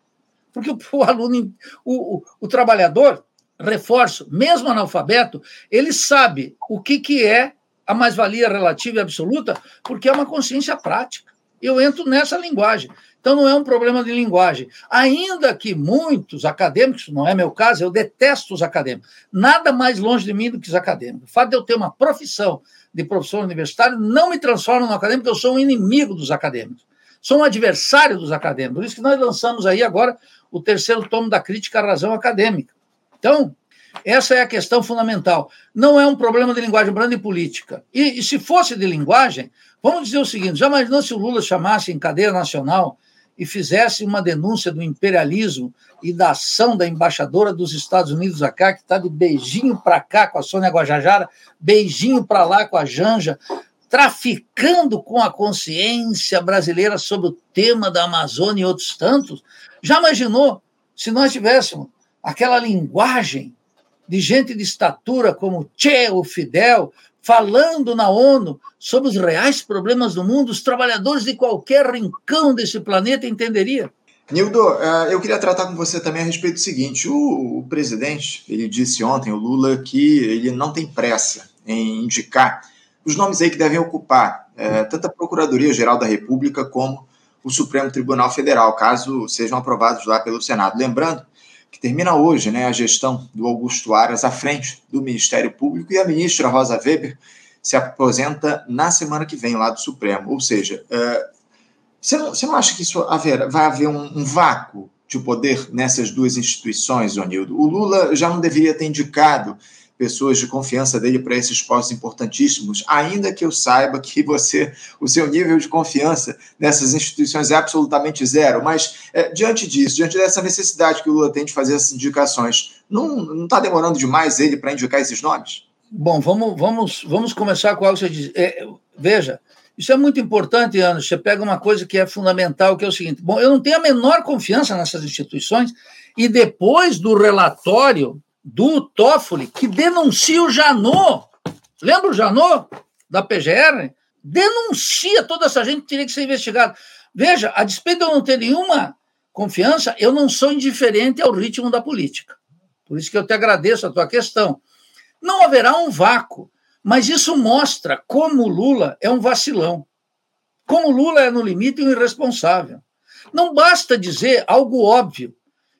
Porque o, o aluno, o, o, o, trabalhador, reforço, mesmo analfabeto, ele sabe o que, que é a mais-valia relativa e absoluta, porque é uma consciência prática eu entro nessa linguagem. Então não é um problema de linguagem. Ainda que muitos acadêmicos, não é meu caso, eu detesto os acadêmicos. Nada mais longe de mim do que os acadêmicos. O fato de eu ter uma profissão de professor universitário não me transforma no acadêmico, eu sou um inimigo dos acadêmicos. Sou um adversário dos acadêmicos. Por isso que nós lançamos aí agora o terceiro tomo da crítica à razão acadêmica. Então, essa é a questão fundamental. Não é um problema de linguagem, é problema de política. E, e se fosse de linguagem, Vamos dizer o seguinte: já imaginou se o Lula chamasse em cadeia nacional e fizesse uma denúncia do imperialismo e da ação da embaixadora dos Estados Unidos cá, que está de beijinho para cá com a Sônia Guajajara, beijinho para lá com a Janja, traficando com a consciência brasileira sobre o tema da Amazônia e outros tantos? Já imaginou se nós tivéssemos aquela linguagem de gente de estatura como Che, o Fidel, falando na ONU sobre os reais problemas do mundo, os trabalhadores de qualquer rincão desse planeta entenderiam. Nildo, eh, eu queria tratar com você também a respeito do seguinte: o, presidente, ele disse ontem, o Lula, que ele não tem pressa em indicar os nomes aí que devem ocupar é, tanto a Procuradoria-Geral da República como o Supremo Tribunal Federal, caso sejam aprovados lá pelo Senado. Lembrando que termina hoje né, a gestão do Augusto Aras à frente do Ministério Público e a ministra Rosa Weber se aposenta na semana que vem lá do Supremo. Ou seja, uh, você, não, você não acha que isso haver, vai haver um, um vácuo de poder nessas duas instituições, Onildo? O Lula já não deveria ter indicado pessoas de confiança dele para esses postos importantíssimos, ainda que eu saiba que você, o seu nível de confiança nessas instituições é absolutamente zero. Mas é, diante disso, diante dessa necessidade que o Lula tem de fazer essas indicações, não está demorando demais ele para indicar esses nomes? Bom, vamos, vamos, vamos começar com algo que você diz. É, veja, isso é muito importante, Ana. Você pega uma coisa que é fundamental, que é o seguinte: bom, eu não tenho a menor confiança nessas instituições, e depois do relatório do Toffoli, que denuncia o Janot, lembra o Janot, da PGR? Denuncia toda essa gente que teria que ser investigada. Veja, a despeito de eu não ter nenhuma confiança, eu não sou indiferente ao ritmo da política. Por isso que eu te agradeço a tua questão. Não haverá um vácuo. Mas isso mostra como o Lula é um vacilão. Como o Lula é, no limite, um irresponsável. Não basta dizer algo óbvio,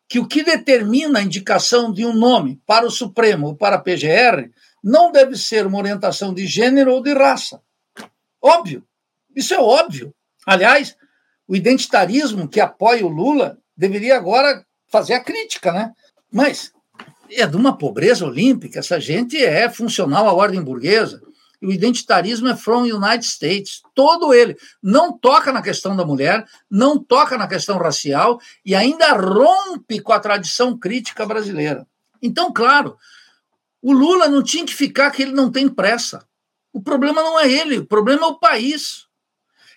que o que determina a indicação de um nome para o Supremo ou para a PGR não deve ser uma orientação de gênero ou de raça. Óbvio. Isso é óbvio. Aliás, o identitarismo que apoia o Lula deveria agora fazer a crítica, né? Mas é de uma pobreza olímpica. Essa gente é funcional à ordem burguesa. O identitarismo é from United States, todo ele. Não toca na questão da mulher, não toca na questão racial e ainda rompe com a tradição crítica brasileira. Então, claro, o Lula não tinha que ficar que ele não tem pressa. O problema não é ele, o problema é o país.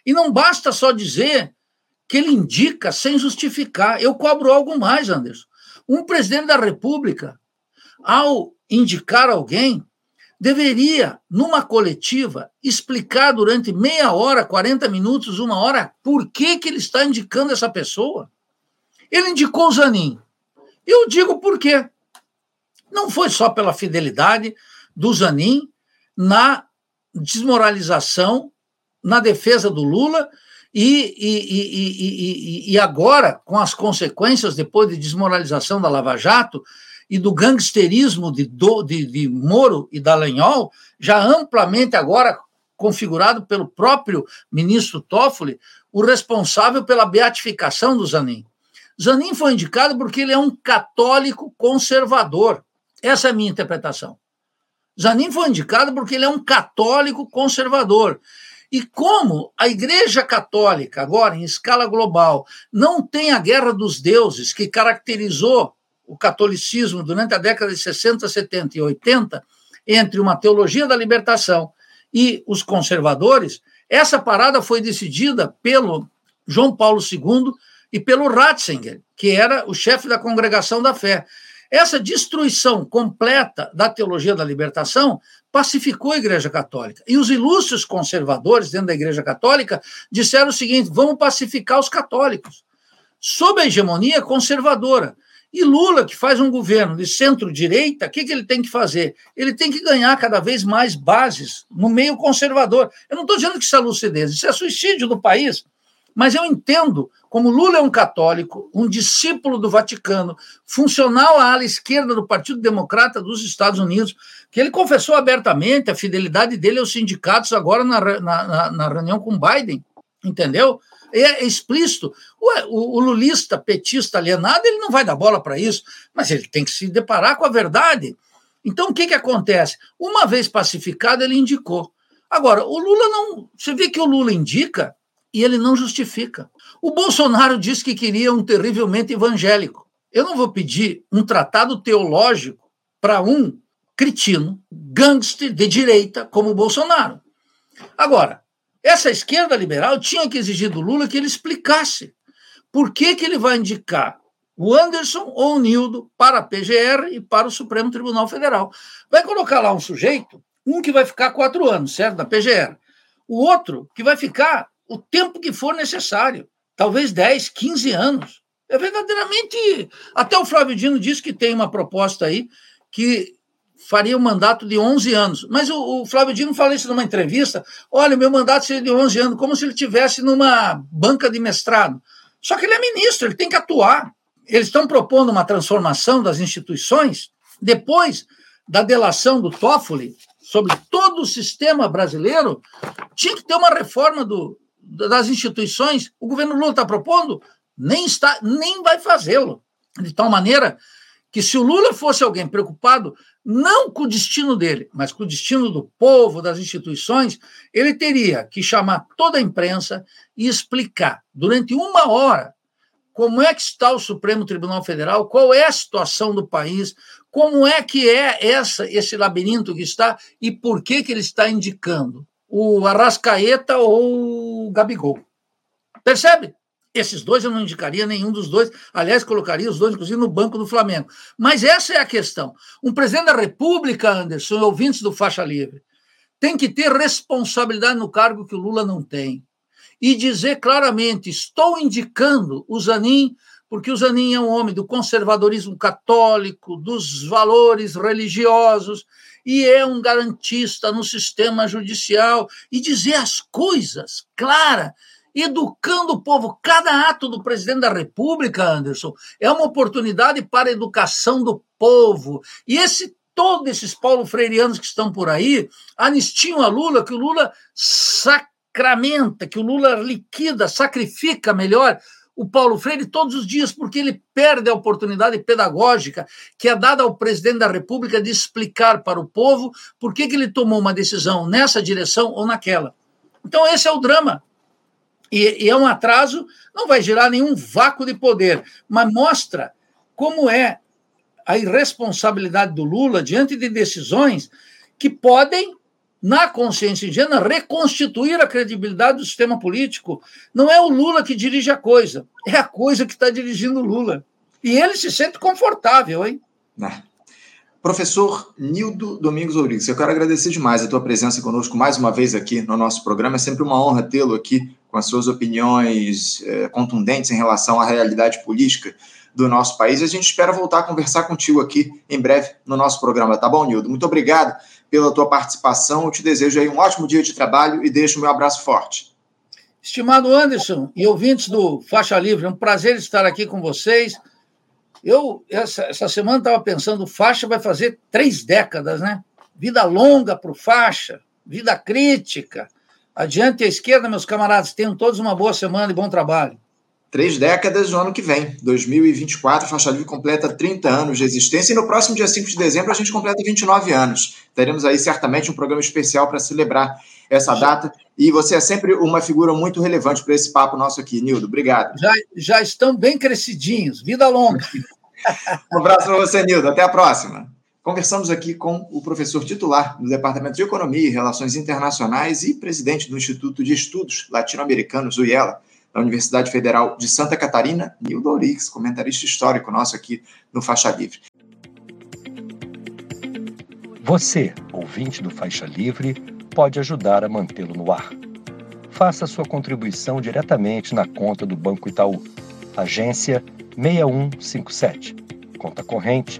E não basta só dizer que ele indica sem justificar. Eu cobro algo mais, Anderson. Um presidente da República ao indicar alguém, deveria, numa coletiva, explicar durante meia hora, 40 minutos, uma hora, por que, que ele está indicando essa pessoa. Ele indicou o Zanin. Eu digo por quê. Não foi só pela fidelidade do Zanin na desmoralização, na defesa do Lula e, e, e, e, agora, com as consequências depois de desmoralização da Lava Jato, e do gangsterismo de, de, de Moro e Dallagnol, já amplamente agora configurado pelo próprio ministro Toffoli, o responsável pela beatificação do Zanin. Zanin foi indicado porque ele é um católico conservador. Essa é a minha interpretação. Zanin foi indicado porque ele é um católico conservador. E como a Igreja Católica, agora em escala global, não tem a guerra dos deuses que caracterizou o catolicismo durante a década de 60, 70 e 80, entre uma teologia da libertação e os conservadores, essa parada foi decidida pelo João Paulo II e pelo Ratzinger, que era o chefe da congregação da fé. Essa destruição completa da teologia da libertação pacificou a Igreja Católica. E os ilustres conservadores dentro da Igreja Católica disseram o seguinte: vamos pacificar os católicos. Sob a hegemonia conservadora. E Lula, que faz um governo de centro-direita, o que, que ele tem que fazer? Ele tem que ganhar cada vez mais bases no meio conservador. Eu não estou dizendo que isso é lucidez, isso é suicídio do país. Mas eu entendo como Lula é um católico, um discípulo do Vaticano, funcional à ala esquerda do Partido Democrata dos Estados Unidos, que ele confessou abertamente a fidelidade dele aos sindicatos agora na, na, na reunião com Biden, entendeu? É explícito. O, o, lulista, petista alienado, ele não vai dar bola para isso, mas ele tem que se deparar com a verdade. Então, o que, que acontece? Uma vez pacificado, ele indicou. Agora, o Lula não. Você vê que o Lula indica e ele não justifica. O Bolsonaro disse que queria um terrivelmente evangélico. Eu não vou pedir um tratado teológico para um cretino, gangster de direita como o Bolsonaro. Agora, essa esquerda liberal tinha que exigir do Lula que ele explicasse por que, que ele vai indicar o Anderson ou o Nildo para a PGR e para o Supremo Tribunal Federal. Vai colocar lá um sujeito, um que vai ficar quatro anos, certo? Da PGR. O outro que vai ficar o tempo que for necessário, talvez 10, 15 anos. É verdadeiramente. Até o Flávio Dino disse que tem uma proposta aí que faria um mandato de 11 anos. Mas o, o Flávio Dino falou isso numa entrevista: olha, meu mandato seria de 11 anos, como se ele tivesse numa banca de mestrado. Só que ele é ministro, ele tem que atuar. Eles estão propondo uma transformação das instituições depois da delação do Toffoli sobre todo o sistema brasileiro, tinha que ter uma reforma do, das instituições. O governo Lula está propondo, nem, está, nem vai fazê-lo. De tal maneira que, se o Lula fosse alguém preocupado não com o destino dele, mas com o destino do povo, das instituições, ele teria que chamar toda a imprensa e explicar durante uma hora como é que está o Supremo Tribunal Federal, qual é a situação do país, como é que é essa esse labirinto que está e por que que ele está indicando o Arrascaeta ou o Gabigol. Percebe? Esses dois eu não indicaria nenhum dos dois, aliás, colocaria os dois, inclusive, no banco do Flamengo. Mas essa é a questão. Um presidente da República, Anderson, ouvintes do Faixa Livre, tem que ter responsabilidade no cargo que o Lula não tem. E dizer claramente: estou indicando o Zanin, porque o Zanin é um homem do conservadorismo católico, dos valores religiosos, e é um garantista no sistema judicial, e dizer as coisas clara educando o povo. Cada ato do presidente da República, Anderson, é uma oportunidade para a educação do povo. E esse todos esses Paulo Freireanos que estão por aí anistiam a Lula, que o Lula sacramenta, que o Lula liquida, sacrifica melhor o Paulo Freire todos os dias, porque ele perde a oportunidade pedagógica que é dada ao presidente da República de explicar para o povo por que, que ele tomou uma decisão nessa direção ou naquela. Então, esse é o drama e, e é um atraso, não vai gerar nenhum vácuo de poder, mas mostra como é a irresponsabilidade do Lula diante de decisões que podem, na consciência indiana, reconstituir a credibilidade do sistema político. Não é o Lula que dirige a coisa, é a coisa que está dirigindo o Lula. E ele se sente confortável, hein? Não. Professor Nildo Domingos Ouriques, eu quero agradecer demais a tua presença conosco mais uma vez aqui no nosso programa. É sempre uma honra tê-lo aqui com as suas opiniões é, contundentes em relação à realidade política do nosso país. A gente espera voltar a conversar contigo aqui em breve no nosso programa, tá bom, Nildo? Muito obrigado pela tua participação. Eu te desejo aí um ótimo dia de trabalho e deixo o meu abraço forte. Estimado Anderson e ouvintes do Faixa Livre, é um prazer estar aqui com vocês eu, essa, essa semana, estava pensando, faixa vai fazer três décadas, né? Vida longa para o faixa, vida crítica. Adiante à esquerda, meus camaradas, tenham todos uma boa semana e bom trabalho. Três décadas no ano que vem, 2024, Faixa Livre completa 30 anos de existência e no próximo dia 5 de dezembro a gente completa 29 anos. Teremos aí certamente um programa especial para celebrar essa data e você é sempre uma figura muito relevante para esse papo nosso aqui, Nildo. Obrigado. Já, já estão bem crescidinhos. Vida longa. um abraço para você, Nildo. Até a próxima. Conversamos aqui com o professor titular do Departamento de Economia e Relações Internacionais e presidente do Instituto de Estudos Latino-Americanos, UIELA, da Universidade Federal de Santa Catarina, Nildo Orix, comentarista histórico nosso aqui no Faixa Livre. Você, ouvinte do Faixa Livre, pode ajudar a mantê-lo no ar. Faça sua contribuição diretamente na conta do Banco Itaú, agência 6157, conta corrente